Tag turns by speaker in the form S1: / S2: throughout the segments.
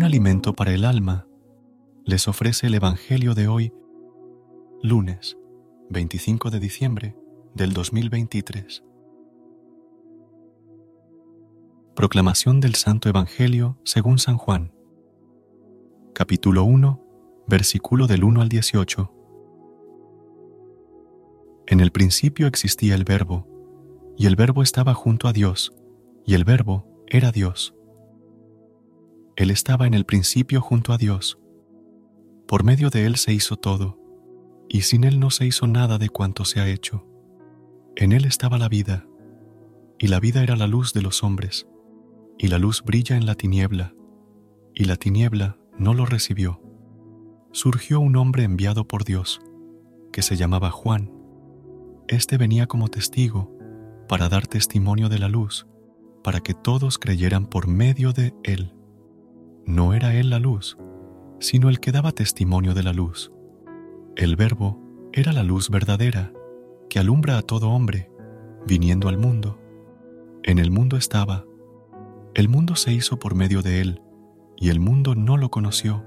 S1: Un alimento para el alma les ofrece el Evangelio de hoy, lunes 25 de diciembre del 2023. Proclamación del Santo Evangelio según San Juan. Capítulo 1, versículo del 1 al 18. En el principio existía el Verbo, y el Verbo estaba junto a Dios, y el Verbo era Dios. Él estaba en el principio junto a Dios. Por medio de Él se hizo todo, y sin Él no se hizo nada de cuanto se ha hecho. En Él estaba la vida, y la vida era la luz de los hombres, y la luz brilla en la tiniebla, y la tiniebla no lo recibió. Surgió un hombre enviado por Dios, que se llamaba Juan. Este venía como testigo para dar testimonio de la luz, para que todos creyeran por medio de Él. No era Él la luz, sino el que daba testimonio de la luz. El Verbo era la luz verdadera, que alumbra a todo hombre, viniendo al mundo. En el mundo estaba. El mundo se hizo por medio de Él, y el mundo no lo conoció.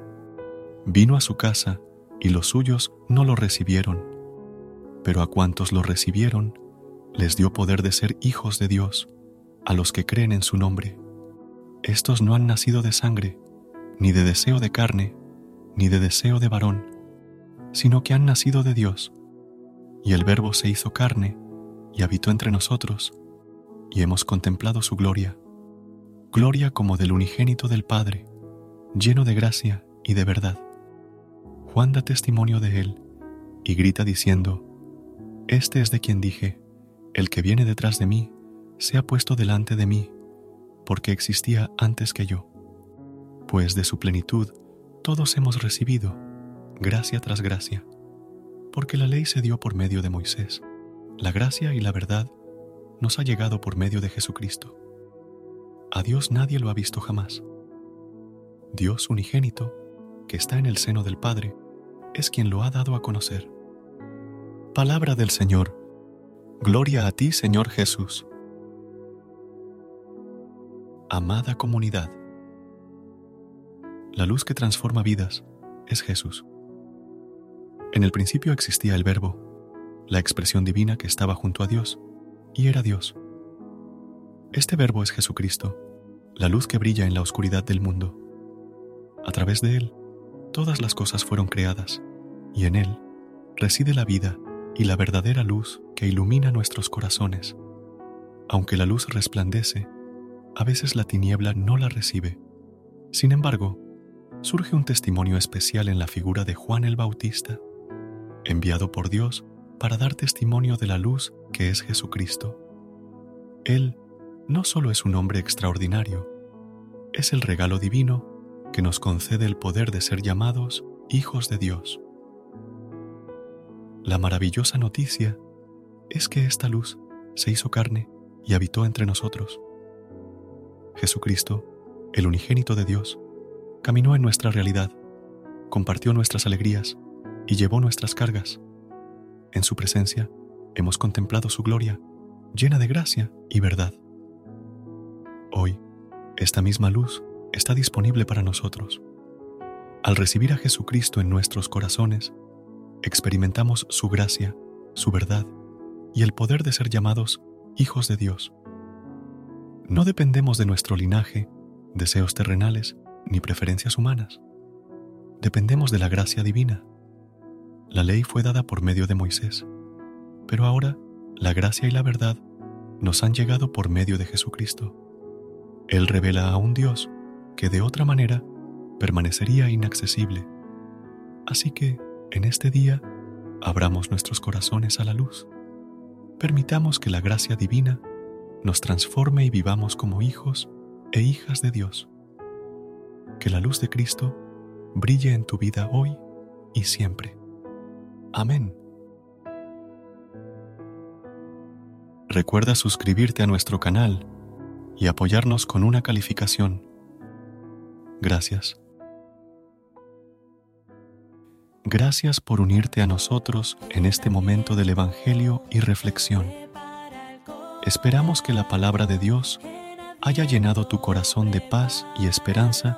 S1: Vino a su casa, y los suyos no lo recibieron. Pero a cuantos lo recibieron, les dio poder de ser hijos de Dios, a los que creen en su nombre. Estos no han nacido de sangre, ni de deseo de carne, ni de deseo de varón, sino que han nacido de Dios. Y el Verbo se hizo carne y habitó entre nosotros, y hemos contemplado su gloria, gloria como del unigénito del Padre, lleno de gracia y de verdad. Juan da testimonio de él y grita diciendo, Este es de quien dije, el que viene detrás de mí, se ha puesto delante de mí, porque existía antes que yo pues de su plenitud todos hemos recibido, gracia tras gracia, porque la ley se dio por medio de Moisés, la gracia y la verdad nos ha llegado por medio de Jesucristo. A Dios nadie lo ha visto jamás. Dios unigénito, que está en el seno del Padre, es quien lo ha dado a conocer. Palabra del Señor. Gloria a ti, Señor Jesús. Amada comunidad. La luz que transforma vidas es Jesús. En el principio existía el Verbo, la expresión divina que estaba junto a Dios, y era Dios. Este Verbo es Jesucristo, la luz que brilla en la oscuridad del mundo. A través de Él, todas las cosas fueron creadas, y en Él reside la vida y la verdadera luz que ilumina nuestros corazones. Aunque la luz resplandece, a veces la tiniebla no la recibe. Sin embargo, surge un testimonio especial en la figura de Juan el Bautista, enviado por Dios para dar testimonio de la luz que es Jesucristo. Él no solo es un hombre extraordinario, es el regalo divino que nos concede el poder de ser llamados hijos de Dios. La maravillosa noticia es que esta luz se hizo carne y habitó entre nosotros. Jesucristo, el unigénito de Dios, caminó en nuestra realidad, compartió nuestras alegrías y llevó nuestras cargas. En su presencia hemos contemplado su gloria, llena de gracia y verdad. Hoy, esta misma luz está disponible para nosotros. Al recibir a Jesucristo en nuestros corazones, experimentamos su gracia, su verdad y el poder de ser llamados hijos de Dios. No dependemos de nuestro linaje, deseos terrenales ni preferencias humanas. Dependemos de la gracia divina. La ley fue dada por medio de Moisés, pero ahora la gracia y la verdad nos han llegado por medio de Jesucristo. Él revela a un Dios que de otra manera permanecería inaccesible. Así que, en este día, abramos nuestros corazones a la luz. Permitamos que la gracia divina nos transforme y vivamos como hijos e hijas de Dios. Que la luz de Cristo brille en tu vida hoy y siempre. Amén. Recuerda suscribirte a nuestro canal y apoyarnos con una calificación. Gracias. Gracias por unirte a nosotros en este momento del Evangelio y reflexión. Esperamos que la palabra de Dios haya llenado tu corazón de paz y esperanza